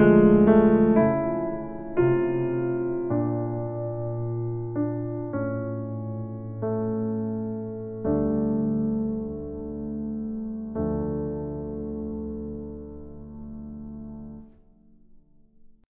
うん。